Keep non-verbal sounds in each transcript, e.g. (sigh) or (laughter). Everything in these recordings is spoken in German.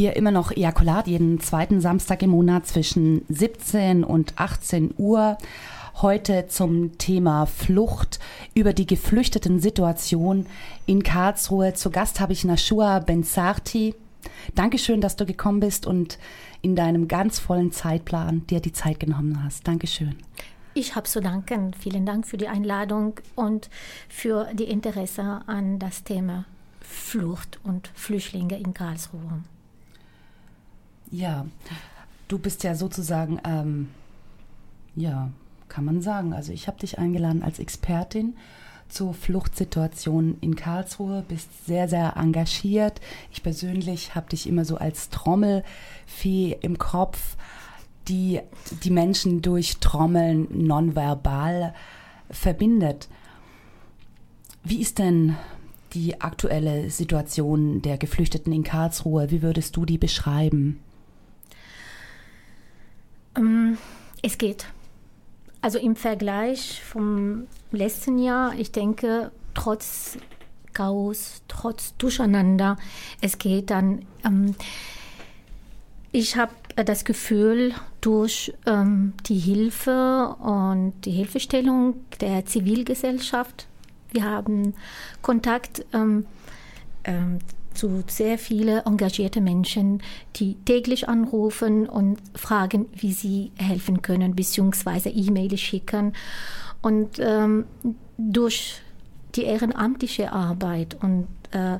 Hier immer noch Ejakulat jeden zweiten Samstag im Monat zwischen 17 und 18 Uhr. Heute zum Thema Flucht über die geflüchteten Situation in Karlsruhe. Zu Gast habe ich Nashua Bensarti. Dankeschön, dass du gekommen bist und in deinem ganz vollen Zeitplan dir die Zeit genommen hast. Dankeschön. Ich habe zu danken. Vielen Dank für die Einladung und für die Interesse an das Thema Flucht und Flüchtlinge in Karlsruhe. Ja, du bist ja sozusagen, ähm, ja, kann man sagen. Also ich habe dich eingeladen als Expertin zur Fluchtsituation in Karlsruhe, bist sehr, sehr engagiert. Ich persönlich habe dich immer so als Trommelfee im Kopf, die die Menschen durch Trommeln nonverbal verbindet. Wie ist denn die aktuelle Situation der Geflüchteten in Karlsruhe? Wie würdest du die beschreiben? Ähm, es geht. Also im Vergleich vom letzten Jahr, ich denke, trotz Chaos, trotz Durcheinander, es geht dann. Ähm, ich habe das Gefühl, durch ähm, die Hilfe und die Hilfestellung der Zivilgesellschaft, wir haben Kontakt ähm, ähm, zu sehr vielen engagierten Menschen, die täglich anrufen und fragen, wie sie helfen können, beziehungsweise E-Mails schicken. Und ähm, durch die ehrenamtliche Arbeit und äh,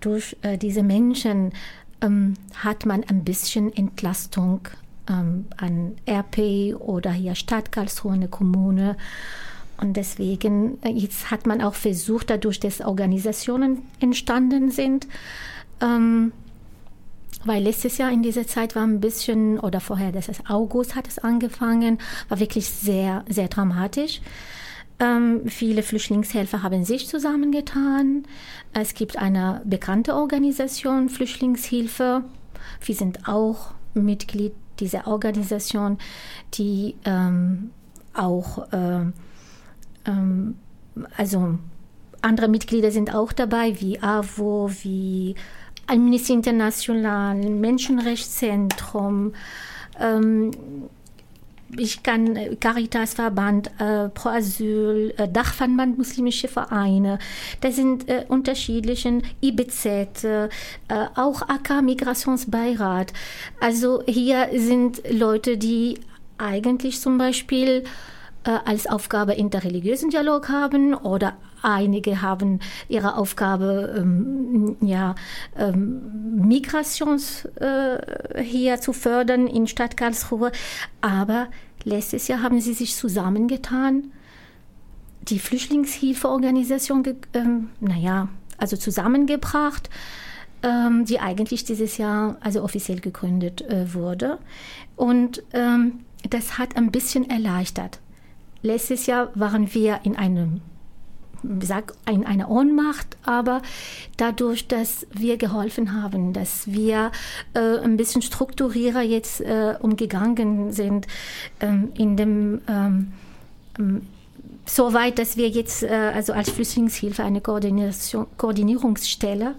durch äh, diese Menschen ähm, hat man ein bisschen Entlastung ähm, an RP oder hier Stadt Karlsruhe, eine Kommune. Und deswegen, äh, jetzt hat man auch versucht, dadurch, dass Organisationen entstanden sind, ähm, weil letztes Jahr in dieser Zeit war ein bisschen, oder vorher, das ist August hat es angefangen, war wirklich sehr, sehr dramatisch. Ähm, viele Flüchtlingshelfer haben sich zusammengetan. Es gibt eine bekannte Organisation, Flüchtlingshilfe. Wir sind auch Mitglied dieser Organisation, die ähm, auch äh, ähm, also andere Mitglieder sind auch dabei, wie AWO, wie Amnesty International, Menschenrechtszentrum. Ähm, ich kann äh, Caritas-Verband, äh, Pro Asyl, äh, Dachverband muslimische Vereine, das sind äh, unterschiedlichen IBZ, äh, auch AK Migrationsbeirat. Also hier sind Leute, die eigentlich zum Beispiel äh, als Aufgabe interreligiösen Dialog haben oder einige haben ihre Aufgabe, ähm, ja, ähm, Migrations äh, hier zu fördern in Stadt Karlsruhe. Aber letztes Jahr haben sie sich zusammengetan, die Flüchtlingshilfeorganisation, ähm, naja, also zusammengebracht, ähm, die eigentlich dieses Jahr also offiziell gegründet äh, wurde. Und ähm, das hat ein bisschen erleichtert Letztes Jahr waren wir in einem sag in einer Ohnmacht, aber dadurch, dass wir geholfen haben, dass wir äh, ein bisschen strukturierer jetzt äh, umgegangen sind, ähm, in dem ähm, so weit, dass wir jetzt äh, also als Flüchtlingshilfe eine Koordinierungsstelle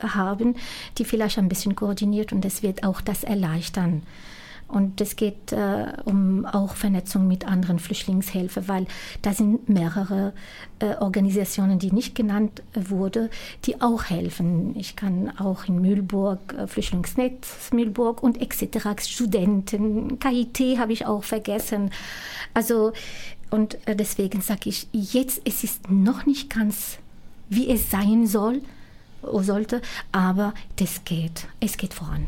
haben, die vielleicht ein bisschen koordiniert und das wird auch das erleichtern. Und es geht äh, um auch Vernetzung mit anderen Flüchtlingshelfer, weil da sind mehrere äh, Organisationen, die nicht genannt wurden, die auch helfen. Ich kann auch in Mühlburg, äh, Flüchtlingsnetz Mühlburg und etc. Studenten, KIT habe ich auch vergessen. Also und äh, deswegen sage ich, jetzt es ist noch nicht ganz, wie es sein soll, sollte, aber das geht, es geht voran.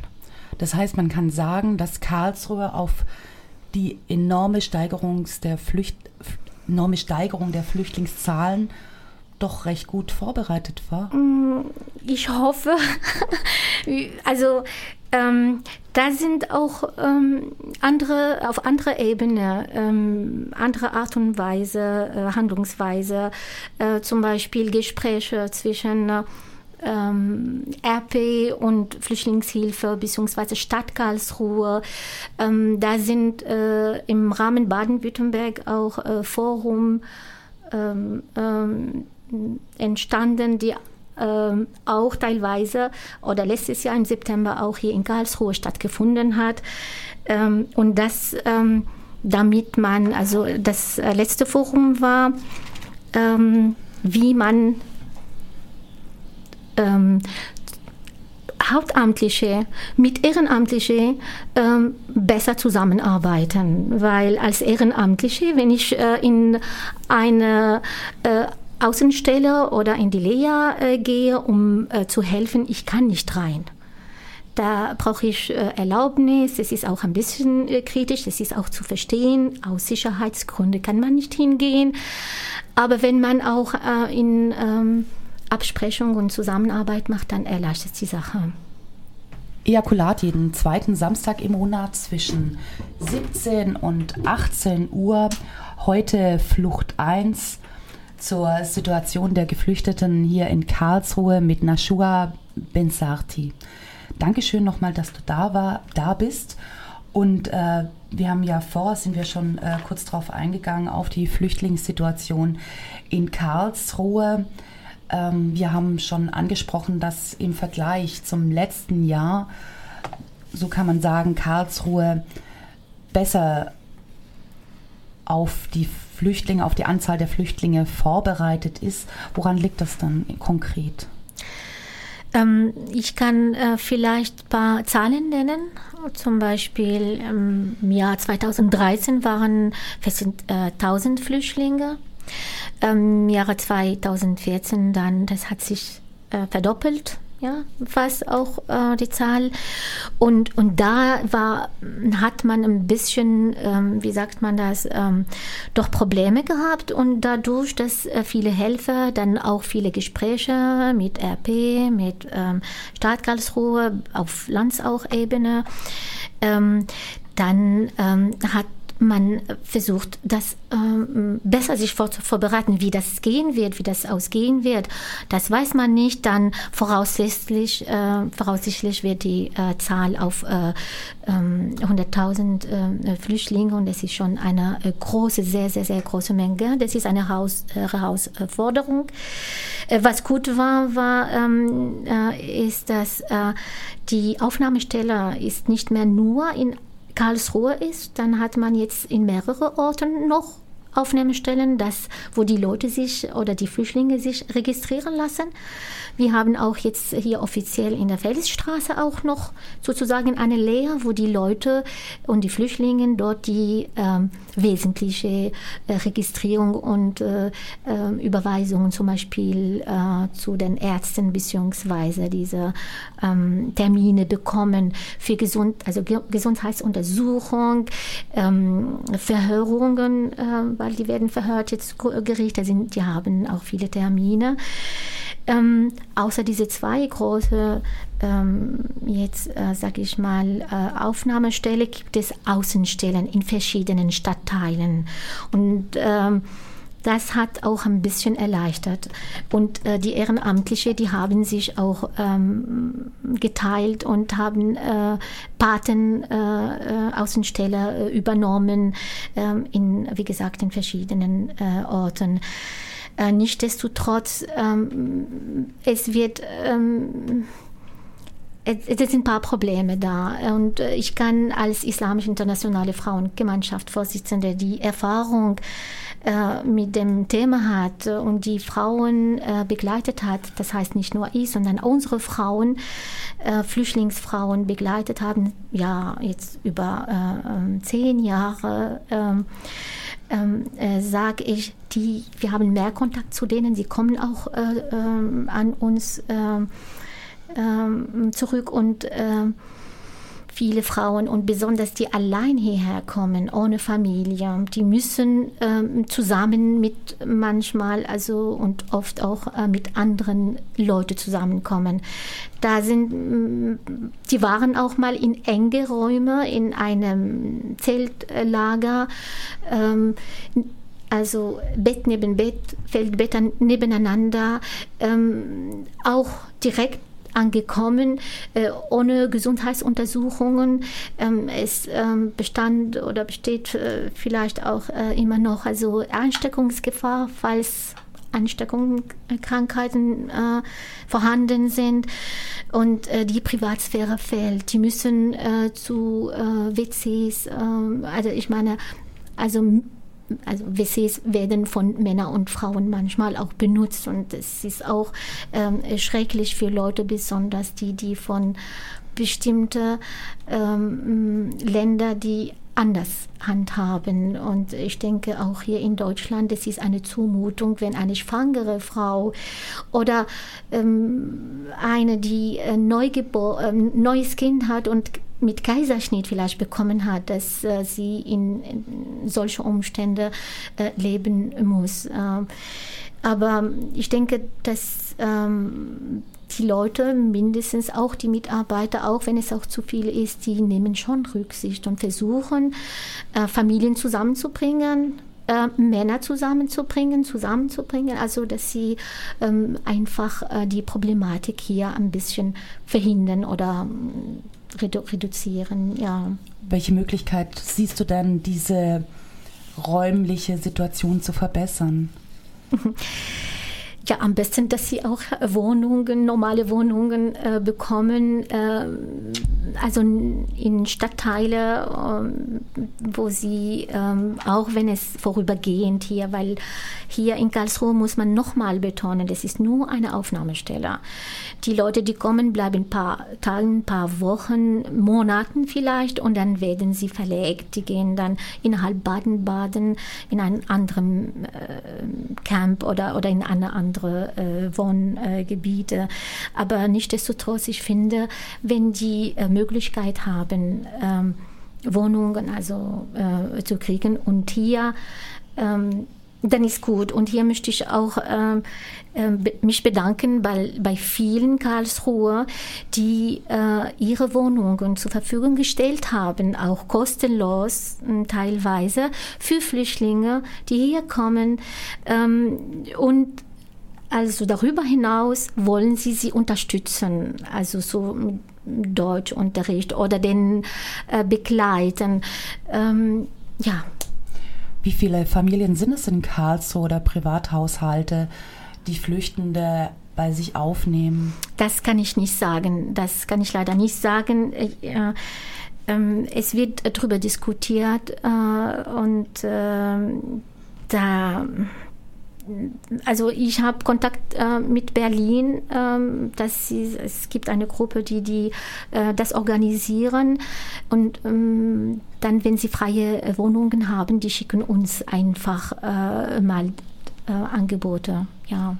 Das heißt, man kann sagen, dass Karlsruhe auf die enorme, Steigerungs der Flücht, enorme Steigerung der Flüchtlingszahlen doch recht gut vorbereitet war. Mm, ich hoffe. (laughs) also ähm, da sind auch ähm, andere, auf anderer Ebene, ähm, andere Art und Weise, äh, Handlungsweise, äh, zum Beispiel Gespräche zwischen äh, ähm, RP und Flüchtlingshilfe bzw. Stadt Karlsruhe. Ähm, da sind äh, im Rahmen Baden-Württemberg auch äh, Forum ähm, ähm entstanden, die ähm, auch teilweise oder letztes Jahr im September auch hier in Karlsruhe stattgefunden hat. Ähm, und das, damit man, also das äh, letzte Forum war, wie man ähm, Hauptamtliche mit Ehrenamtliche ähm, besser zusammenarbeiten, weil als Ehrenamtliche, wenn ich äh, in eine äh, Außenstelle oder in die Lea äh, gehe, um äh, zu helfen, ich kann nicht rein. Da brauche ich äh, Erlaubnis. Es ist auch ein bisschen äh, kritisch. Es ist auch zu verstehen. Aus Sicherheitsgründen kann man nicht hingehen. Aber wenn man auch in ähm, Absprechung und Zusammenarbeit macht, dann erleichtert die Sache. Ejakulat jeden zweiten Samstag im Monat zwischen 17 und 18 Uhr. Heute Flucht 1 zur Situation der Geflüchteten hier in Karlsruhe mit Nashua Bensarti. Dankeschön nochmal, dass du da war, da bist. Und äh, wir haben ja vor, sind wir schon äh, kurz darauf eingegangen, auf die Flüchtlingssituation in Karlsruhe. Ähm, wir haben schon angesprochen, dass im Vergleich zum letzten Jahr, so kann man sagen, Karlsruhe besser auf die Flüchtlinge, auf die Anzahl der Flüchtlinge vorbereitet ist. Woran liegt das dann konkret? Ähm, ich kann äh, vielleicht ein paar Zahlen nennen. Zum Beispiel im Jahr 2013 waren fast äh, 1000 Flüchtlinge. Im Jahre 2014 dann, das hat sich äh, verdoppelt ja, fast auch äh, die Zahl. Und, und da war, hat man ein bisschen, ähm, wie sagt man das, ähm, doch Probleme gehabt und dadurch, dass äh, viele Helfer, dann auch viele Gespräche mit RP, mit ähm, Stadt Karlsruhe auf Landesauch-Ebene, ähm, dann ähm, hat man versucht, das ähm, besser sich vor, vorbereiten, wie das gehen wird, wie das ausgehen wird. Das weiß man nicht. Dann voraussichtlich, äh, voraussichtlich wird die äh, Zahl auf äh, 100.000 ähm, äh, Flüchtlinge und das ist schon eine äh, große, sehr, sehr, sehr große Menge. Das ist eine Haus, äh, Herausforderung. was gut war, war ähm, ist, dass die Aufnahmestelle ist nicht mehr nur in Karlsruhe ist, dann hat man jetzt in mehreren Orten noch Aufnahmestellen, das, wo die Leute sich oder die Flüchtlinge sich registrieren lassen. Wir haben auch jetzt hier offiziell in der Felsstraße auch noch sozusagen eine Lehre, wo die Leute und die Flüchtlinge dort die ähm, wesentliche äh, Registrierung und äh, äh, Überweisungen zum Beispiel äh, zu den Ärzten beziehungsweise diese ähm, Termine bekommen für Gesund, also Ge Gesundheitsuntersuchung, ähm, Verhörungen, äh, weil die werden verhört jetzt Gerichte sind, die haben auch viele Termine. Ähm, außer diese zwei große, ähm, jetzt äh, sage ich mal, äh, Aufnahmestelle gibt es Außenstellen in verschiedenen Stadtteilen. Und ähm, das hat auch ein bisschen erleichtert. Und äh, die Ehrenamtliche, die haben sich auch ähm, geteilt und haben äh, Paten, äh, äh äh, übernommen, ähm, in, wie gesagt, in verschiedenen äh, Orten. Nichtsdestotrotz, ähm, es wird ähm, es sind ein paar Probleme da. Und ich kann als islamische internationale Frauengemeinschaft Vorsitzende die Erfahrung äh, mit dem Thema hat und die Frauen äh, begleitet hat, das heißt nicht nur ich, sondern unsere Frauen, äh, Flüchtlingsfrauen begleitet haben, ja, jetzt über äh, ähm, zehn Jahre. Ähm, ähm, äh, sage ich, die, wir haben mehr Kontakt zu denen, sie kommen auch an uns zurück und viele Frauen und besonders die allein hierher kommen, ohne Familie, die müssen ähm, zusammen mit manchmal, also und oft auch äh, mit anderen Leuten zusammenkommen. Da sind, mm, die waren auch mal in enge Räume, in einem Zeltlager. Ähm, also Bett neben Bett, Feldbetter nebeneinander, ähm, auch direkt angekommen, äh, ohne Gesundheitsuntersuchungen. Ähm, es ähm, bestand oder besteht äh, vielleicht auch äh, immer noch also Ansteckungsgefahr, falls Ansteckungskrankheiten äh, vorhanden sind und äh, die Privatsphäre fehlt. Die müssen äh, zu äh, WCs, äh, also ich meine, also also WCs werden von Männern und Frauen manchmal auch benutzt und es ist auch ähm, schrecklich für Leute, besonders die, die von bestimmten ähm, Ländern, die anders handhaben. Und ich denke auch hier in Deutschland, es ist eine Zumutung, wenn eine schwangere Frau oder ähm, eine, die ein Neugebo äh, neues Kind hat und mit Kaiserschnitt vielleicht bekommen hat, dass äh, sie in, in solche Umstände äh, leben muss. Ähm, aber ich denke, dass ähm, die Leute, mindestens auch die Mitarbeiter, auch wenn es auch zu viel ist, die nehmen schon Rücksicht und versuchen, äh, Familien zusammenzubringen, äh, Männer zusammenzubringen, zusammenzubringen, also dass sie ähm, einfach äh, die Problematik hier ein bisschen verhindern oder äh, redu reduzieren. Ja. Welche Möglichkeit siehst du denn, diese räumliche Situation zu verbessern? (laughs) Ja, am besten, dass sie auch Wohnungen, normale Wohnungen äh, bekommen, äh, also in Stadtteile, äh, wo sie, ähm, auch wenn es vorübergehend hier, weil hier in Karlsruhe muss man nochmal betonen, das ist nur eine Aufnahmestelle. Die Leute, die kommen, bleiben ein paar Tage, ein paar Wochen, Monaten vielleicht und dann werden sie verlegt. Die gehen dann innerhalb Baden-Baden in einen anderen äh, Camp oder, oder in eine andere äh, Wohngebiete. Aber nichtsdestotrotz, ich finde, wenn die äh, Möglichkeit haben, ähm, Wohnungen also äh, zu kriegen und hier ähm, dann ist gut. Und hier möchte ich auch äh, äh, mich bedanken bei, bei vielen Karlsruher, die äh, ihre Wohnungen zur Verfügung gestellt haben, auch kostenlos äh, teilweise für Flüchtlinge, die hier kommen. Ähm, und also darüber hinaus wollen sie sie unterstützen, also so Deutschunterricht oder den äh, begleiten. Ähm, ja. Wie viele Familien sind es in Karlsruhe oder Privathaushalte, die Flüchtende bei sich aufnehmen? Das kann ich nicht sagen. Das kann ich leider nicht sagen. Äh, äh, es wird darüber diskutiert äh, und ähm, da also ich habe Kontakt äh, mit Berlin. Ähm, dass sie, es gibt eine Gruppe, die, die äh, das organisieren. Und ähm, dann, wenn sie freie Wohnungen haben, die schicken uns einfach äh, mal äh, Angebote. Ja.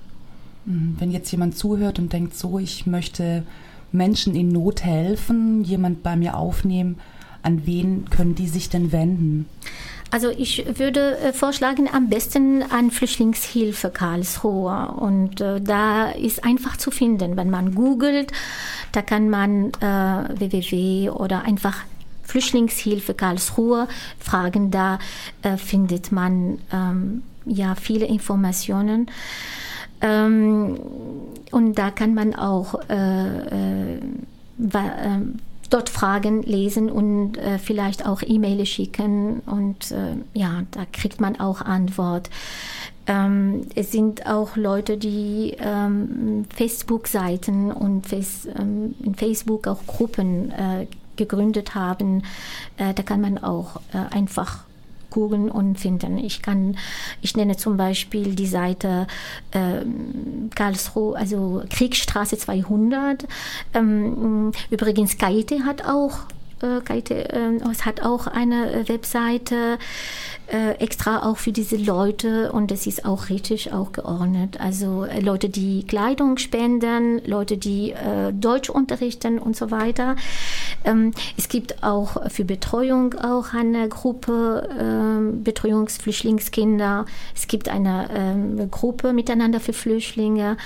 Mhm. Wenn jetzt jemand zuhört und denkt, so, ich möchte Menschen in Not helfen, jemand bei mir aufnehmen, an wen können die sich denn wenden? Also ich würde äh, vorschlagen, am besten an Flüchtlingshilfe Karlsruhe. Und äh, da ist einfach zu finden, wenn man googelt, da kann man äh, www oder einfach Flüchtlingshilfe Karlsruhe fragen. Da äh, findet man ähm, ja viele Informationen. Ähm, und da kann man auch äh, äh, dort Fragen lesen und äh, vielleicht auch E-Mails schicken und äh, ja, da kriegt man auch Antwort. Ähm, es sind auch Leute, die ähm, Facebook-Seiten und Face, ähm, in Facebook auch Gruppen äh, gegründet haben. Äh, da kann man auch äh, einfach googeln und finden. Ich kann, ich nenne zum Beispiel die Seite äh, Karlsruhe, also Kriegsstraße 200. Ähm, übrigens, Kaite hat auch äh, Kaite, äh, es hat auch eine äh, Webseite äh, extra auch für diese Leute und es ist auch richtig auch geordnet. Also Leute, die Kleidung spenden, Leute, die Deutsch unterrichten und so weiter. Ähm, es gibt auch für Betreuung auch eine Gruppe ähm, Betreuungsflüchtlingskinder. Es gibt eine ähm, Gruppe miteinander für Flüchtlinge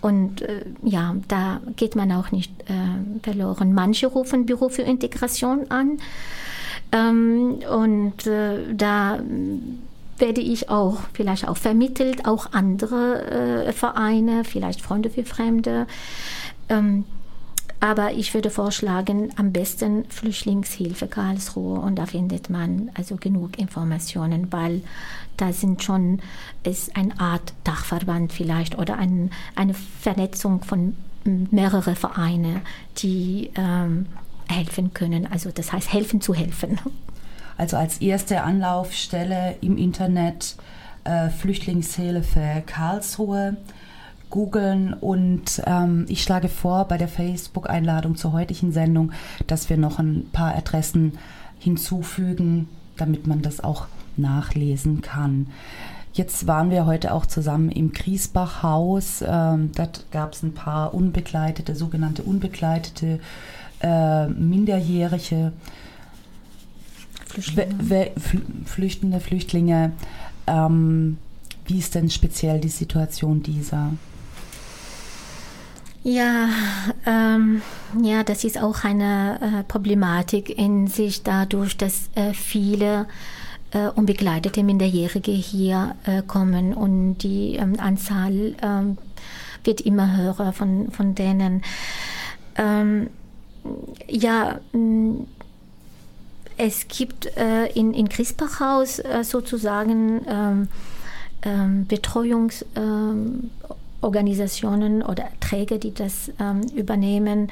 und äh, ja, da geht man auch nicht äh, verloren. Manche rufen Büro für Integration an. Und äh, da werde ich auch vielleicht auch vermittelt, auch andere äh, Vereine, vielleicht Freunde für Fremde. Ähm, Aber ich würde vorschlagen, am besten Flüchtlingshilfe Karlsruhe und da findet man also genug Informationen, weil da sind schon ist eine Art Dachverband vielleicht oder ein, eine Vernetzung von mehreren Vereinen, die ähm, helfen können. Also das heißt helfen zu helfen. Also als erste Anlaufstelle im Internet äh, Flüchtlingshilfe Karlsruhe googeln und ähm, ich schlage vor bei der Facebook-Einladung zur heutigen Sendung, dass wir noch ein paar Adressen hinzufügen, damit man das auch nachlesen kann. Jetzt waren wir heute auch zusammen im Griesbach-Haus. Ähm, dort gab es ein paar unbegleitete, sogenannte unbegleitete, äh, minderjährige Flüchtlinge, Flüchtende, Flüchtlinge. Ähm, wie ist denn speziell die Situation dieser? Ja, ähm, ja, das ist auch eine äh, Problematik in sich dadurch, dass äh, viele äh, unbegleitete Minderjährige hier äh, kommen und die ähm, Anzahl ähm, wird immer höher von, von denen. Ähm, ja, mm, es gibt äh, in, in Griesbachhaus äh, sozusagen ähm, Betreuungsorganisationen oder Träger, die das ähm, übernehmen.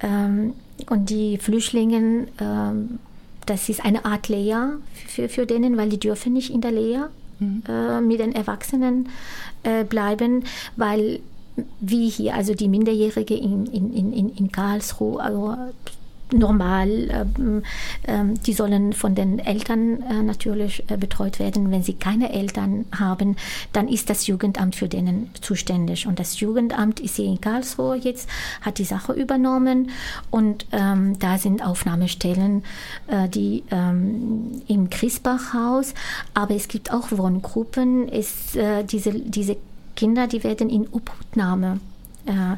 Ähm, und die Flüchtlinge, ähm, das ist eine Art Lehr für, für denen, weil die dürfen nicht in der Lehr mhm. äh, mit den Erwachsenen äh, bleiben, weil wie hier, also die Minderjährige in, in, in, in Karlsruhe, also normal. Ähm, ähm, die sollen von den Eltern äh, natürlich äh, betreut werden. Wenn sie keine Eltern haben, dann ist das Jugendamt für denen zuständig. Und das Jugendamt ist hier in Karlsruhe jetzt, hat die Sache übernommen und ähm, da sind Aufnahmestellen, äh, die ähm, im Griesbachhaus, aber es gibt auch Wohngruppen. Ist, äh, diese, diese Kinder, die werden in Obhutnahme äh,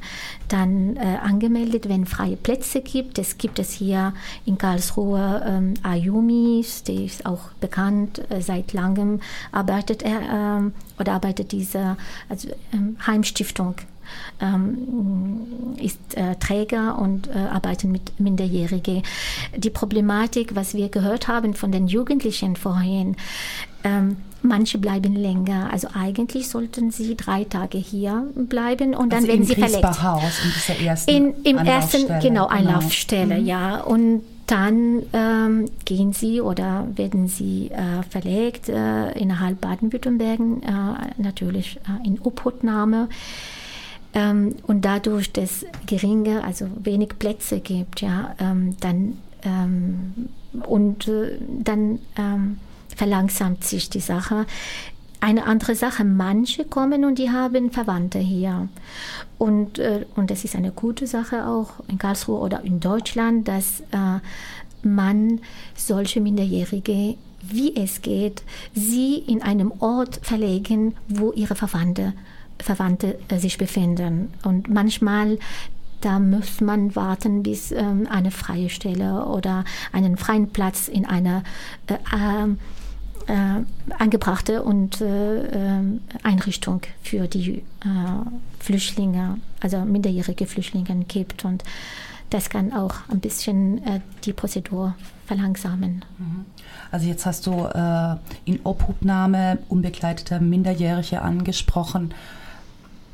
dann äh, angemeldet, wenn freie Plätze gibt. Es gibt es hier in Karlsruhe ähm, Ayumis, der ist auch bekannt, äh, seit langem arbeitet er ähm, oder arbeitet diese also, ähm, Heimstiftung ähm, ist äh, Träger und äh, arbeitet mit Minderjährigen. Die Problematik, was wir gehört haben von den Jugendlichen vorhin, ähm, Manche bleiben länger. Also eigentlich sollten sie drei Tage hier bleiben und dann also werden sie verlegt. in dieser ersten in, Im ersten, genau. Anlaufstelle, genau. ja. Und dann ähm, gehen sie oder werden sie äh, verlegt äh, innerhalb Baden-Württemberg, äh, natürlich äh, in Obhutnahme. Ähm, und dadurch, dass geringe, also wenig Plätze gibt, ja, ähm, dann ähm, und äh, dann ähm, verlangsamt sich die Sache. Eine andere Sache, manche kommen und die haben Verwandte hier. Und, äh, und das ist eine gute Sache auch in Karlsruhe oder in Deutschland, dass äh, man solche Minderjährige, wie es geht, sie in einem Ort verlegen, wo ihre Verwandte, Verwandte äh, sich befinden. Und manchmal da muss man warten, bis ähm, eine freie Stelle oder einen freien Platz in einer äh, angebrachte und äh, äh, Einrichtung für die äh, Flüchtlinge, also minderjährige Flüchtlinge gibt. Und das kann auch ein bisschen äh, die Prozedur verlangsamen. Mhm. Also jetzt hast du äh, in Obhutnahme unbegleiteter Minderjährige angesprochen.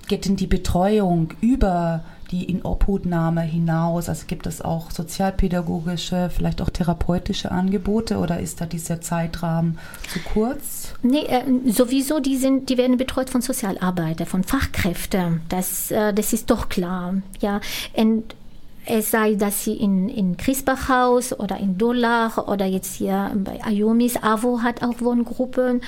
Geht denn die Betreuung über die in Obhutnahme hinaus? Also gibt es auch sozialpädagogische, vielleicht auch therapeutische Angebote oder ist da dieser Zeitrahmen zu kurz? Nee, äh, sowieso, die, sind, die werden betreut von Sozialarbeitern, von Fachkräften. Das, äh, das ist doch klar. Ja. Und es sei, dass sie in, in Griesbachhaus oder in Dullach oder jetzt hier bei Ayomis, AWO hat auch Wohngruppen.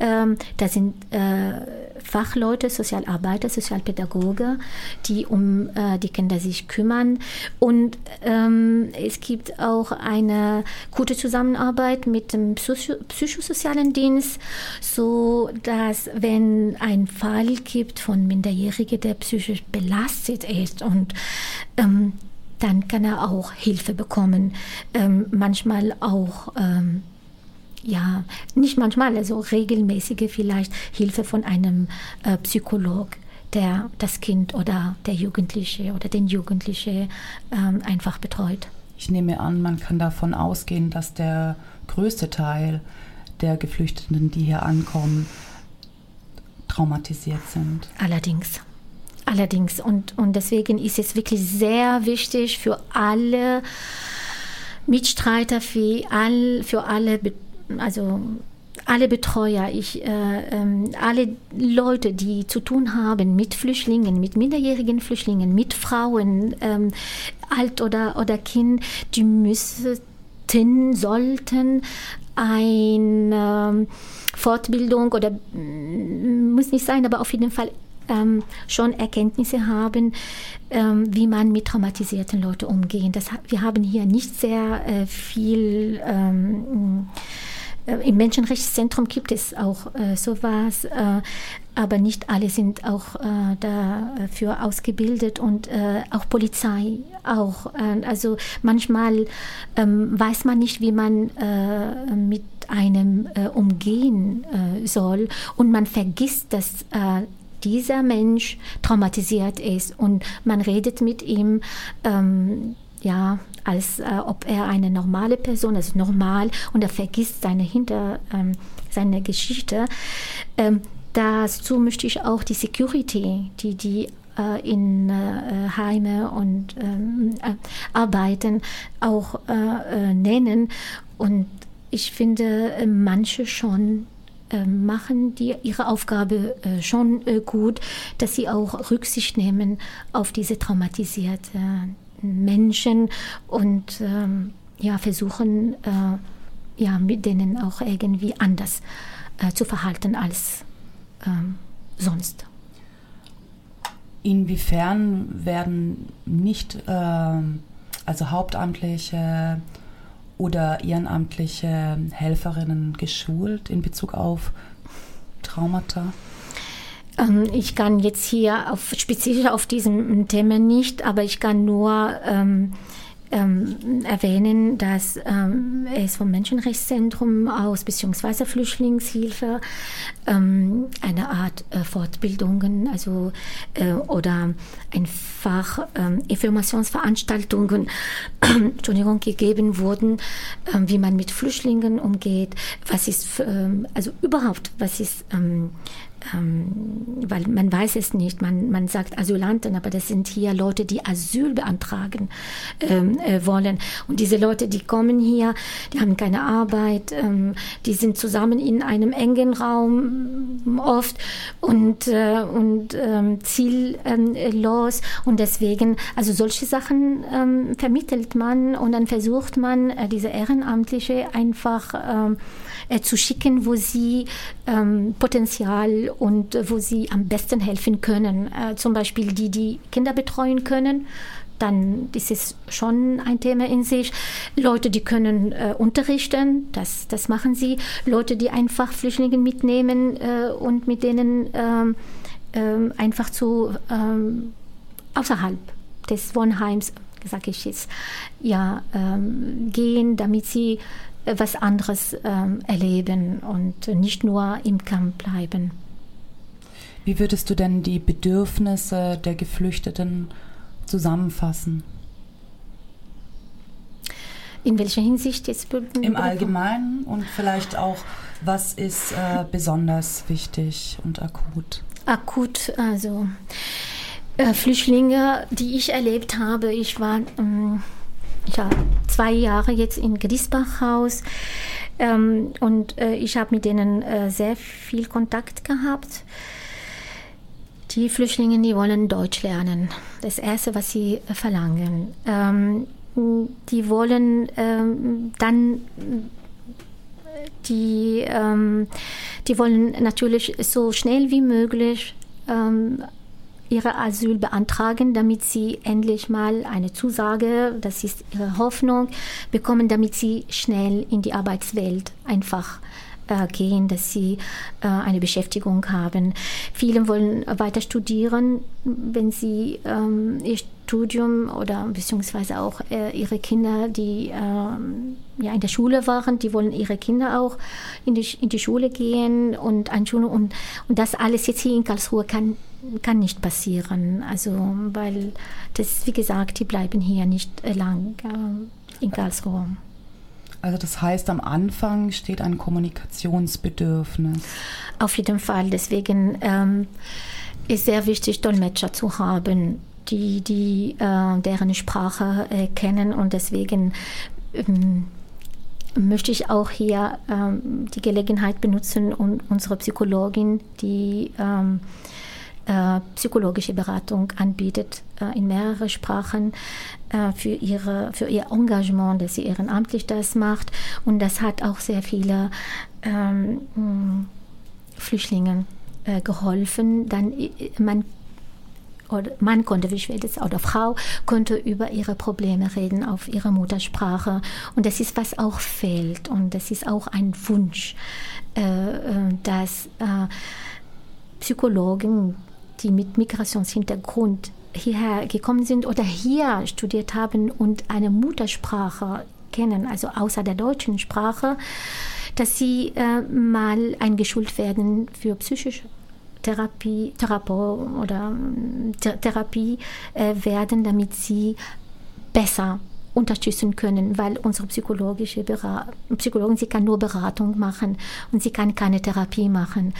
Ähm, da sind äh, Fachleute, Sozialarbeiter, Sozialpädagoge, die um äh, die Kinder sich kümmern. Und ähm, es gibt auch eine gute Zusammenarbeit mit dem Psycho psychosozialen Dienst, so dass wenn ein Fall gibt von Minderjährigen, der psychisch belastet ist und ähm, dann kann er auch Hilfe bekommen. Ähm, manchmal auch ähm, ja, nicht manchmal, also regelmäßige vielleicht Hilfe von einem äh, Psycholog, der das Kind oder der Jugendliche oder den Jugendliche ähm, einfach betreut. Ich nehme an, man kann davon ausgehen, dass der größte Teil der Geflüchteten, die hier ankommen, traumatisiert sind. Allerdings. Allerdings. Und, und deswegen ist es wirklich sehr wichtig für alle Mitstreiter, für, all, für alle, also alle Betreuer, ich, äh, äh, alle Leute, die zu tun haben mit Flüchtlingen, mit minderjährigen Flüchtlingen, mit Frauen, äh, alt oder, oder Kind, die müssten, sollten eine Fortbildung oder mm, muss nicht sein, aber auf jeden Fall ähm, schon Erkenntnisse haben, ähm, wie man mit traumatisierten Leuten umgeht. Das, wir haben hier nicht sehr äh, viel. Ähm, äh, Im Menschenrechtszentrum gibt es auch äh, sowas, äh, aber nicht alle sind auch äh, dafür ausgebildet und äh, auch Polizei auch. Äh, also manchmal ähm, weiß man nicht, wie man mit einem umgehen soll und man vergisst, dass dieser Mensch traumatisiert ist und man redet mit ihm. Ähm, ja, als äh, ob er eine normale Person ist, normal und er vergisst seine Hinter, ähm, seine Geschichte. Ähm, dazu möchte ich auch die Security, die die äh, in äh, Heime und ähm, äh, arbeiten, auch äh, äh, nennen. Und ich finde, manche schon machen die ihre Aufgabe schon gut, dass sie auch Rücksicht nehmen auf diese traumatisierte Menschen und ähm, ja, versuchen, äh, ja, mit denen auch irgendwie anders äh, zu verhalten als ähm, sonst. Inwiefern werden nicht, äh, also hauptamtliche oder ehrenamtliche Helferinnen geschult in Bezug auf Traumata? Ähm, ich kann jetzt hier auf, spezifisch auf diesem Thema nicht, aber ich kann nur ähm, ähm, erwähnen, dass ähm, es vom Menschenrechtszentrum aus beziehungsweise Flüchtlingshilfe ähm, eine Art äh, Fortbildungen, also äh, oder einfach ähm, Informationsveranstaltungen, (clears throat) Entschuldigung, gegeben wurden, wie man mit Flüchtlingen umgeht, was ist, also überhaupt, was ist ähm, weil man weiß es nicht, man, man sagt Asylanten, aber das sind hier Leute, die Asyl beantragen ähm, äh, wollen. Und diese Leute, die kommen hier, die haben keine Arbeit, ähm, die sind zusammen in einem engen Raum ähm, oft und, äh, und ähm, ziellos. und deswegen, also solche Sachen ähm, vermittelt man und dann versucht man, äh, diese Ehrenamtliche einfach äh, zu schicken, wo sie ähm, Potenzial und äh, wo sie am besten helfen können. Äh, zum Beispiel die, die Kinder betreuen können. Dann ist es schon ein Thema in sich. Leute, die können äh, unterrichten, das, das machen sie. Leute, die einfach Flüchtlinge mitnehmen äh, und mit denen ähm, ähm, einfach zu ähm, außerhalb des Wohnheims, sage ich jetzt, ja, ähm, gehen, damit sie was anderes ähm, erleben und nicht nur im Camp bleiben. Wie würdest du denn die Bedürfnisse der Geflüchteten zusammenfassen? In welcher Hinsicht jetzt? Im Allgemeinen und vielleicht auch, was ist äh, besonders wichtig und akut? Akut, also äh, Flüchtlinge, die ich erlebt habe, ich war ähm, ja, zwei Jahre jetzt in Griesbachhaus ähm, und äh, ich habe mit denen äh, sehr viel Kontakt gehabt. Die Flüchtlinge, die wollen Deutsch lernen. Das Erste, was sie äh, verlangen. Ähm, die wollen ähm, dann die, ähm, die wollen natürlich so schnell wie möglich ähm, ihre Asyl beantragen, damit sie endlich mal eine Zusage, das ist ihre Hoffnung, bekommen, damit sie schnell in die Arbeitswelt einfach äh, gehen, dass sie äh, eine Beschäftigung haben. Viele wollen weiter studieren, wenn sie ähm, ihr Studium oder beziehungsweise auch äh, ihre Kinder, die ähm, ja in der Schule waren, die wollen ihre Kinder auch in die, in die Schule gehen und Einschulung und, und das alles jetzt hier in Karlsruhe kann kann nicht passieren. Also, weil das, wie gesagt, die bleiben hier nicht lang äh, in Karlsruhe. Also das heißt, am Anfang steht ein Kommunikationsbedürfnis. Auf jeden Fall. Deswegen ähm, ist sehr wichtig, Dolmetscher zu haben, die, die äh, deren Sprache äh, kennen. Und deswegen ähm, möchte ich auch hier ähm, die Gelegenheit benutzen und unsere Psychologin, die ähm, äh, psychologische Beratung anbietet äh, in mehreren Sprachen äh, für, ihre, für ihr Engagement, dass sie ehrenamtlich das macht. Und das hat auch sehr viele ähm, Flüchtlingen äh, geholfen. Dann äh, man oder Mann konnte, wie schwer das, oder Frau konnte über ihre Probleme reden auf ihrer Muttersprache. Und das ist, was auch fehlt. Und das ist auch ein Wunsch, dass Psychologen die mit Migrationshintergrund hierher gekommen sind oder hier studiert haben und eine Muttersprache kennen, also außer der deutschen Sprache, dass sie äh, mal eingeschult werden für psychische Therapie, Therapo oder Therapie äh, werden, damit sie besser unterstützen können, weil unsere psychologische Psychologin, sie kann nur Beratung machen und sie kann keine Therapie machen.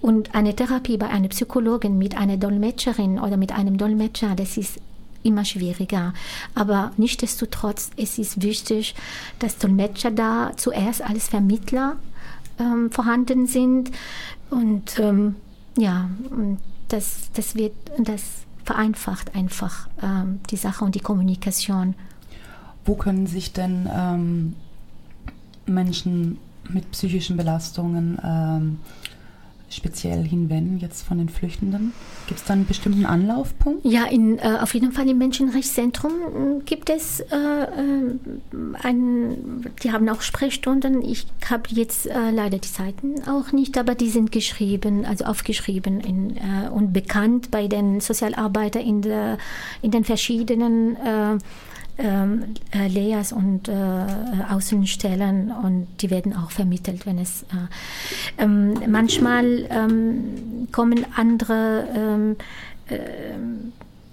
Und eine Therapie bei einer Psychologin mit einer Dolmetscherin oder mit einem Dolmetscher, das ist immer schwieriger. Aber nichtsdestotrotz es ist wichtig, dass Dolmetscher da zuerst als Vermittler ähm, vorhanden sind und ähm, ja, das, das wird, das vereinfacht einfach ähm, die Sache und die Kommunikation. Wo können sich denn ähm, Menschen mit psychischen Belastungen ähm, speziell hinwenden, jetzt von den Flüchtenden? Gibt es da einen bestimmten Anlaufpunkt? Ja, in, äh, auf jeden Fall im Menschenrechtszentrum hm, gibt es äh, äh, ein, die haben auch Sprechstunden. Ich habe jetzt äh, leider die Zeiten auch nicht, aber die sind geschrieben, also aufgeschrieben in, äh, und bekannt bei den Sozialarbeitern in, der, in den verschiedenen äh, ähm, äh, Layers und äh, Außenstellen und die werden auch vermittelt, wenn es äh, ähm, manchmal ähm, kommen andere ähm, äh,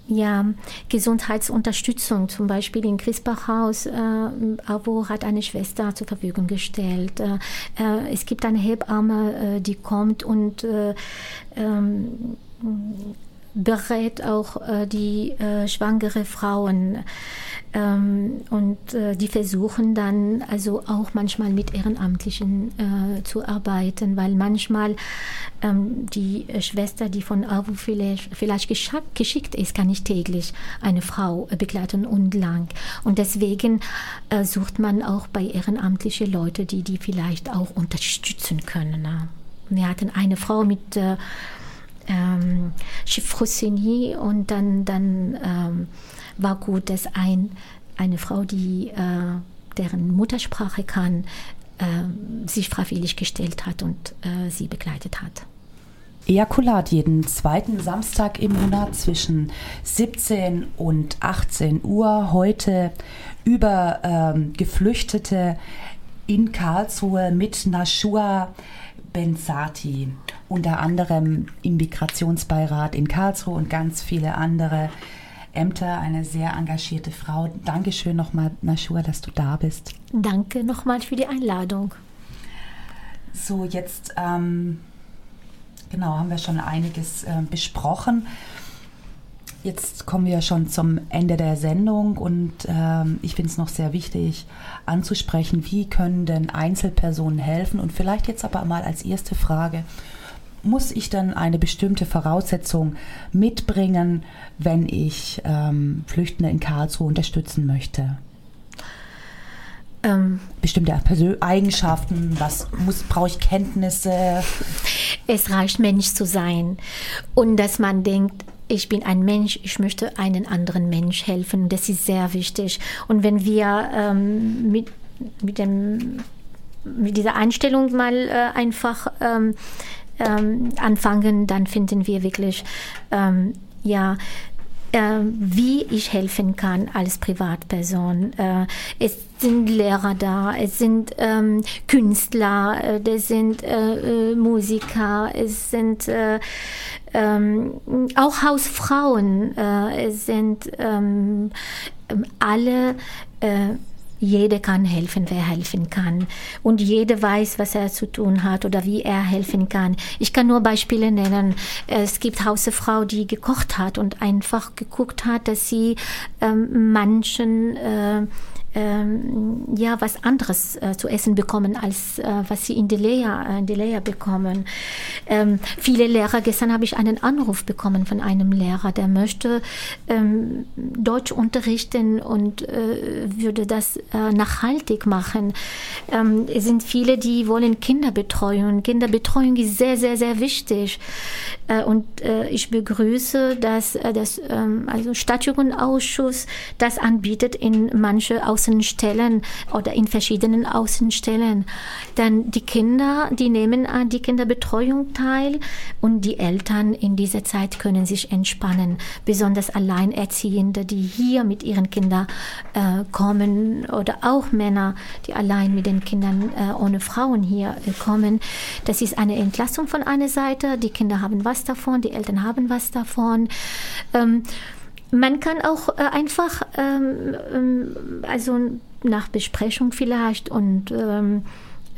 ja, Gesundheitsunterstützung, zum Beispiel in Christbachhaus, äh, AWO hat eine Schwester zur Verfügung gestellt. Äh, äh, es gibt eine Hebamme, äh, die kommt und äh, ähm, berät auch äh, die äh, schwangere Frauen. Ähm, und äh, die versuchen dann also auch manchmal mit Ehrenamtlichen äh, zu arbeiten, weil manchmal ähm, die Schwester, die von AWO vielleicht, vielleicht geschickt ist, kann nicht täglich eine Frau begleiten und lang. Und deswegen äh, sucht man auch bei ehrenamtlichen Leuten, die die vielleicht auch unterstützen können. Wir hatten eine Frau mit äh, ähm, Chiffrosini und dann, dann ähm, war gut, dass ein, eine Frau, die äh, deren Muttersprache kann, äh, sich freiwillig gestellt hat und äh, sie begleitet hat. Ejakulat jeden zweiten Samstag im Monat zwischen 17 und 18 Uhr. Heute über ähm, Geflüchtete in Karlsruhe mit Nashua Benzati, unter anderem im Migrationsbeirat in Karlsruhe und ganz viele andere Ämter, eine sehr engagierte Frau. Dankeschön nochmal, Nashua, dass du da bist. Danke nochmal für die Einladung. So, jetzt ähm, genau haben wir schon einiges äh, besprochen. Jetzt kommen wir schon zum Ende der Sendung und ähm, ich finde es noch sehr wichtig anzusprechen, wie können denn Einzelpersonen helfen und vielleicht jetzt aber mal als erste Frage, muss ich dann eine bestimmte Voraussetzung mitbringen, wenn ich ähm, Flüchtende in Karlsruhe unterstützen möchte? Ähm, bestimmte Persön Eigenschaften, was muss, brauche ich Kenntnisse? Es reicht Mensch zu sein und dass man denkt, ich bin ein Mensch, ich möchte einen anderen Mensch helfen. Das ist sehr wichtig. Und wenn wir ähm, mit, mit, dem, mit dieser Einstellung mal äh, einfach ähm, ähm, anfangen, dann finden wir wirklich, ähm, ja, äh, wie ich helfen kann als Privatperson. Äh, es sind Lehrer da, es sind ähm, Künstler, äh, es sind äh, äh, Musiker, es sind äh, ähm, auch Hausfrauen, äh, es sind ähm, alle äh, jeder kann helfen, wer helfen kann. Und jeder weiß, was er zu tun hat oder wie er helfen kann. Ich kann nur Beispiele nennen. Es gibt Hausfrau, die gekocht hat und einfach geguckt hat, dass sie ähm, manchen äh, ähm, ja was anderes äh, zu essen bekommen, als äh, was sie in der Lehre, äh, in der Lehre bekommen. Ähm, viele Lehrer, gestern habe ich einen Anruf bekommen von einem Lehrer, der möchte ähm, Deutsch unterrichten und äh, würde das äh, nachhaltig machen. Ähm, es sind viele, die wollen Kinderbetreuung. Kinderbetreuung ist sehr, sehr, sehr wichtig. Äh, und ich begrüße, dass das ähm, also Stadtjugendausschuss das anbietet in manche aus Außenstellen oder in verschiedenen Außenstellen. Dann die Kinder, die nehmen an die Kinderbetreuung teil und die Eltern in dieser Zeit können sich entspannen. Besonders Alleinerziehende, die hier mit ihren Kindern äh, kommen oder auch Männer, die allein mit den Kindern äh, ohne Frauen hier äh, kommen. Das ist eine Entlastung von einer Seite. Die Kinder haben was davon, die Eltern haben was davon. Ähm, man kann auch äh, einfach, ähm, ähm, also nach Besprechung vielleicht und ähm,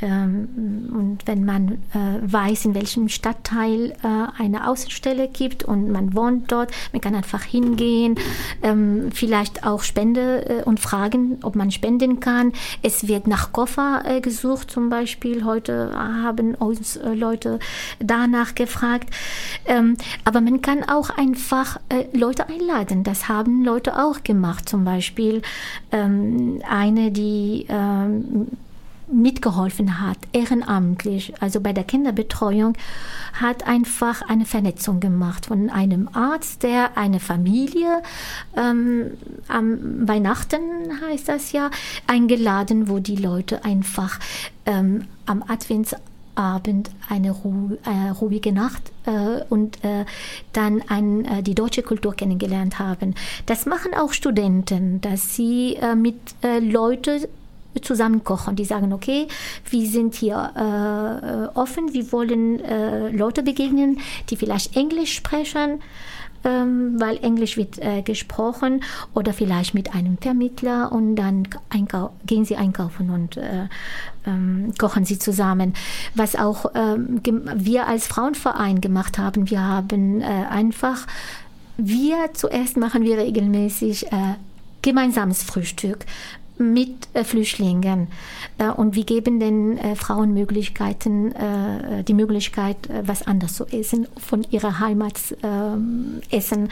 und wenn man äh, weiß, in welchem Stadtteil äh, eine Außenstelle gibt und man wohnt dort, man kann einfach hingehen, ähm, vielleicht auch Spende äh, und fragen, ob man spenden kann. Es wird nach Koffer gesucht zum Beispiel. Heute haben uns Leute danach gefragt. Ähm, aber man kann auch einfach Leute einladen. Das haben Leute auch gemacht. Zum Beispiel eine, die mitgeholfen hat, ehrenamtlich, also bei der Kinderbetreuung, hat einfach eine Vernetzung gemacht von einem Arzt, der eine Familie ähm, am Weihnachten heißt das ja, eingeladen, wo die Leute einfach ähm, am Adventsabend eine Ru äh, ruhige Nacht äh, und äh, dann ein, äh, die deutsche Kultur kennengelernt haben. Das machen auch Studenten, dass sie äh, mit äh, Leuten zusammen kochen. Die sagen, okay, wir sind hier äh, offen, wir wollen äh, Leute begegnen, die vielleicht Englisch sprechen, ähm, weil Englisch wird äh, gesprochen oder vielleicht mit einem Vermittler und dann gehen sie einkaufen und äh, ähm, kochen sie zusammen. Was auch ähm, wir als Frauenverein gemacht haben, wir haben äh, einfach, wir zuerst machen wir regelmäßig äh, gemeinsames Frühstück mit äh, Flüchtlingen äh, und wir geben den äh, Frauen Möglichkeiten, die Möglichkeit, was anderes zu essen, von ihrer Heimat ähm, essen.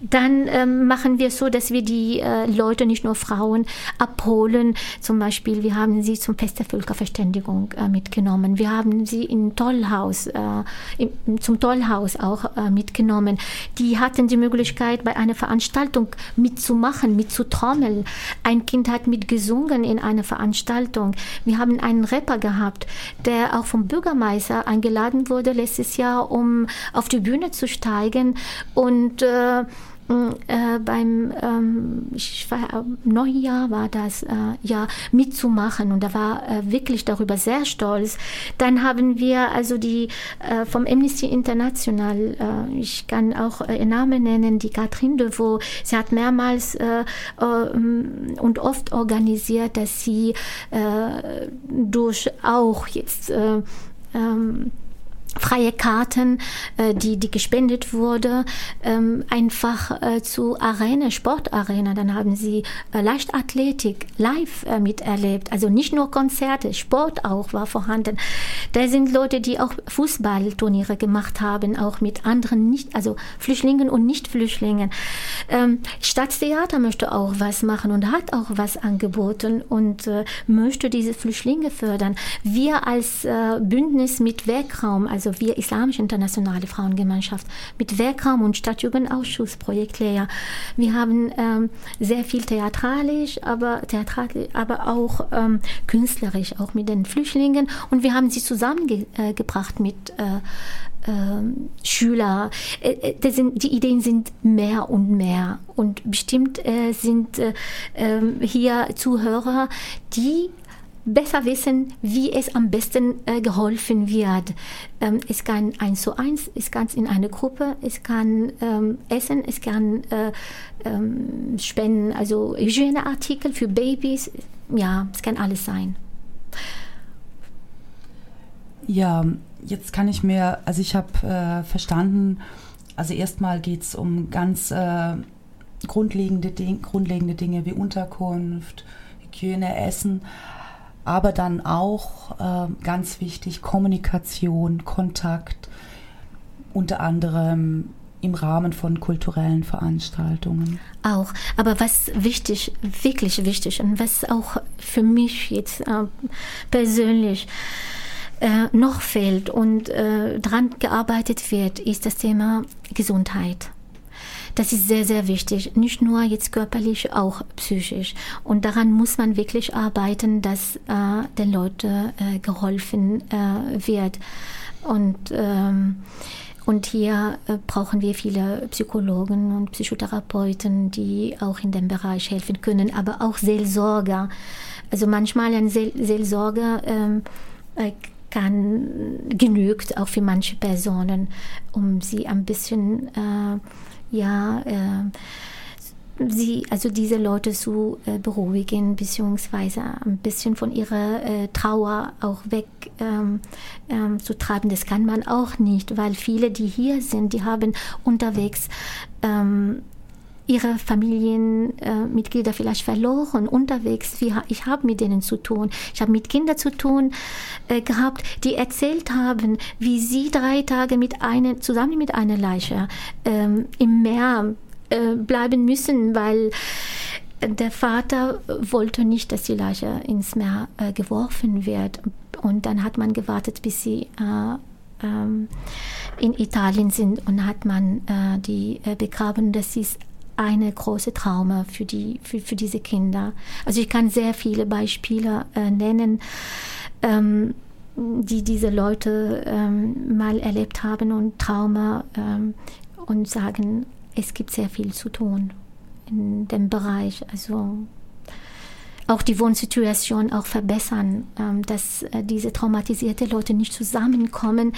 Dann ähm, machen wir so, dass wir die Leute, nicht nur Frauen, abholen. Zum Beispiel, wir haben sie zum Fest der Völkerverständigung mitgenommen. Wir haben sie in Tollhaus, zum Tollhaus auch mitgenommen. Die hatten die Möglichkeit, bei einer Veranstaltung mitzumachen, mitzutrommeln. Ein Kind hat mit gesungen in einer Veranstaltung. Wir haben einen Rapper gehabt, der auch vom Bürgermeister eingeladen wurde letztes Jahr, um auf die Bühne zu steigen und äh, äh, beim ähm, war, Neujahr war das äh, ja mitzumachen und da war äh, wirklich darüber sehr stolz. Dann haben wir also die äh, vom Amnesty International, äh, ich kann auch äh, Namen nennen, die Catherine Devaux, sie hat mehrmals und oft organisiert, dass sie durch auch jetzt ähm, freie Karten, äh, die, die gespendet wurde, ähm, einfach äh, zu Arena, Sportarena. Dann haben sie äh, Leichtathletik live äh, miterlebt. Also nicht nur Konzerte, Sport auch war vorhanden. Da sind Leute, die auch Fußballturniere gemacht haben, auch mit anderen nicht, also Flüchtlingen und Nicht-Flüchtlingen. Ähm, Staatstheater möchte auch was machen und hat auch was angeboten und äh, möchte diese Flüchtlinge fördern. Wir als äh, Bündnis mit Wegraum, als also wir Islamische Internationale Frauengemeinschaft, mit Werkraum und Stadtjugendausschuss, Projekt Lea. Wir haben ähm, sehr viel theatralisch, aber, theatralisch, aber auch ähm, künstlerisch, auch mit den Flüchtlingen. Und wir haben sie zusammengebracht äh, mit äh, ähm, Schüler. Äh, äh sind, die Ideen sind mehr und mehr. Und bestimmt äh, sind äh, ähm, hier Zuhörer, die besser wissen, wie es am besten äh, geholfen wird. Ähm, es kann eins zu eins, es kann in eine Gruppe, es kann ähm, Essen, es kann äh, ähm, Spenden, also Hygieneartikel für Babys. Ja, es kann alles sein. Ja, jetzt kann ich mir, also ich habe äh, verstanden, also erstmal geht es um ganz äh, grundlegende, Ding, grundlegende Dinge wie Unterkunft, Hygiene, Essen, aber dann auch äh, ganz wichtig Kommunikation, Kontakt, unter anderem im Rahmen von kulturellen Veranstaltungen. Auch. Aber was wichtig, wirklich wichtig und was auch für mich jetzt äh, persönlich äh, noch fehlt und äh, dran gearbeitet wird, ist das Thema Gesundheit. Das ist sehr, sehr wichtig. Nicht nur jetzt körperlich, auch psychisch. Und daran muss man wirklich arbeiten, dass äh, den Leuten äh, geholfen äh, wird. Und, ähm, und hier äh, brauchen wir viele Psychologen und Psychotherapeuten, die auch in dem Bereich helfen können, aber auch Seelsorger. Also manchmal ein Seel Seelsorger ähm, äh, kann, genügt auch für manche Personen, um sie ein bisschen, äh, ja, äh, sie, also diese Leute zu äh, beruhigen, beziehungsweise ein bisschen von ihrer äh, Trauer auch weg ähm, ähm. Das kann man auch nicht, weil viele, die hier sind, die haben unterwegs ähm, ihre Familienmitglieder äh, vielleicht verloren unterwegs. Ich habe mit denen zu tun. Ich habe mit Kindern zu tun äh, gehabt, die erzählt haben, wie sie drei Tage mit einer, zusammen mit einer Leiche ähm, im Meer äh, bleiben müssen, weil der Vater wollte nicht, dass die Leiche ins Meer äh, geworfen wird. Und dann hat man gewartet, bis sie äh, ähm, in Italien sind und hat man äh, die äh, begraben. Das ist eine große Trauma für, die, für, für diese Kinder. Also ich kann sehr viele Beispiele äh, nennen, ähm, die diese Leute ähm, mal erlebt haben und Trauma ähm, und sagen, es gibt sehr viel zu tun in dem Bereich. Also auch die Wohnsituation auch verbessern, ähm, dass äh, diese traumatisierten Leute nicht zusammenkommen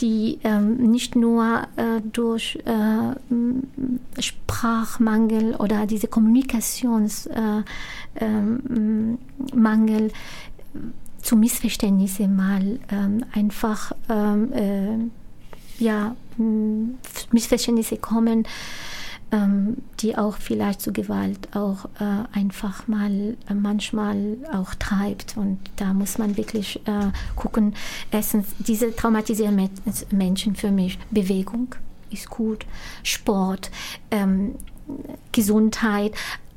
die ähm, nicht nur äh, durch äh, Sprachmangel oder diese Kommunikationsmangel äh, zu Missverständnissen mal ähm, einfach ähm, äh, ja, Missverständnisse kommen ähm, die auch vielleicht zu Gewalt auch äh, einfach mal äh, manchmal auch treibt. Und da muss man wirklich äh, gucken. Erstens, diese traumatisierten Menschen für mich, Bewegung ist gut, Sport, ähm, Gesundheit,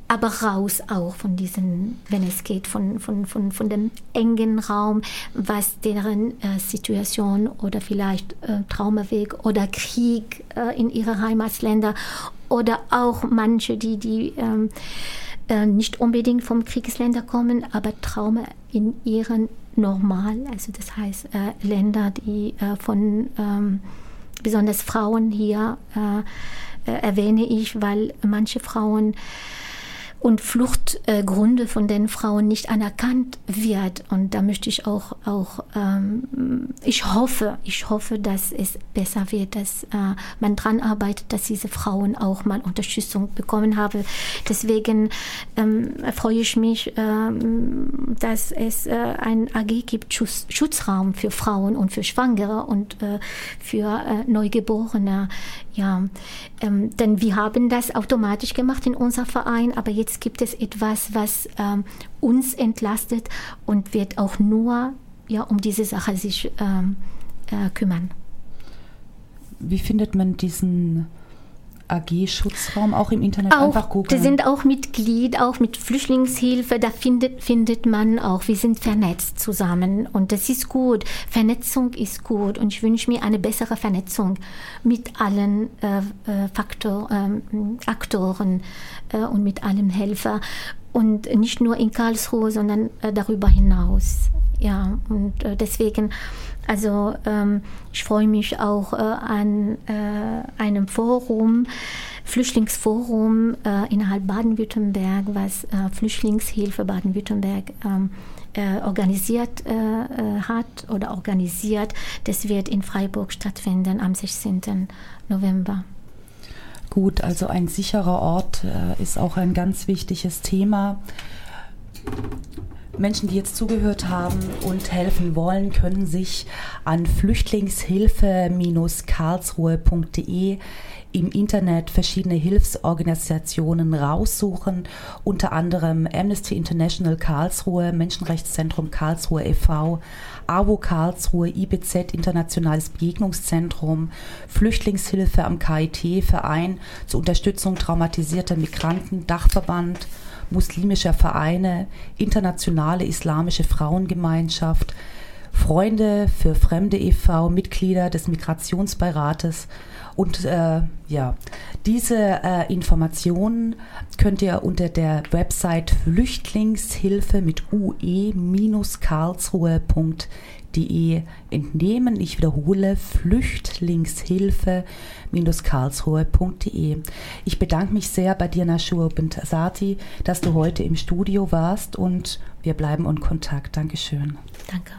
aber raus auch von diesen, wenn es geht, von, von, von, von dem engen Raum, was deren äh, Situation oder vielleicht äh, Traumaweg oder Krieg äh, in ihre Heimatländer oder auch manche, die, die ähm, äh, nicht unbedingt vom Kriegsländer kommen, aber Trauma in ihren Normal, also das heißt äh, Länder, die äh, von ähm, besonders Frauen hier erwähne ich, weil manche Frauen und Fluchtgründe von den Frauen nicht anerkannt wird. Und da möchte ich auch, auch ähm, ich hoffe, ich hoffe, dass es besser wird, dass äh, man daran arbeitet, dass diese Frauen auch mal Unterstützung bekommen haben. Deswegen ähm, freue ich mich, ähm, dass es äh, ein AG gibt, Schutz, Schutzraum für Frauen und für Schwangere und äh, für äh, Neugeborene. Ja, ähm, denn wir haben das automatisch gemacht in unserem Verein, aber jetzt gibt es etwas, was ähm, uns entlastet und wird auch nur ja, um diese Sache sich ähm, äh, kümmern. Wie findet man diesen AG-Schutzraum auch im Internet auch, einfach googeln. Wir sind auch Mitglied, auch mit Flüchtlingshilfe. Da findet, findet man auch, wir sind vernetzt zusammen und das ist gut. Vernetzung ist gut und ich wünsche mir eine bessere Vernetzung mit allen äh, äh Faktor, ähm, Aktoren äh, und mit allen Helfern und nicht nur in Karlsruhe, sondern äh, darüber hinaus. Ja, und äh, deswegen also ähm, ich freue mich auch äh, an äh, einem Forum, Flüchtlingsforum äh, innerhalb Baden-Württemberg, was äh, Flüchtlingshilfe Baden-Württemberg ähm, äh, organisiert äh, hat oder organisiert. Das wird in Freiburg stattfinden am 16. November. Gut, also ein sicherer Ort ist auch ein ganz wichtiges Thema. Menschen, die jetzt zugehört haben und helfen wollen, können sich an flüchtlingshilfe-karlsruhe.de im Internet verschiedene Hilfsorganisationen raussuchen, unter anderem Amnesty International Karlsruhe, Menschenrechtszentrum Karlsruhe e.V., AWO Karlsruhe, IBZ Internationales Begegnungszentrum, Flüchtlingshilfe am KIT, Verein zur Unterstützung traumatisierter Migranten, Dachverband, muslimischer Vereine, internationale islamische Frauengemeinschaft, Freunde für Fremde e.V., Mitglieder des Migrationsbeirates. Und äh, ja, diese äh, Informationen könnt ihr unter der Website Flüchtlingshilfe mit ue-karlsruhe.de entnehmen. Ich wiederhole Flüchtlingshilfe-karlsruhe.de. Ich bedanke mich sehr bei dir, Nashur Bintasati, dass du heute im Studio warst und wir bleiben in Kontakt. Dankeschön. Danke.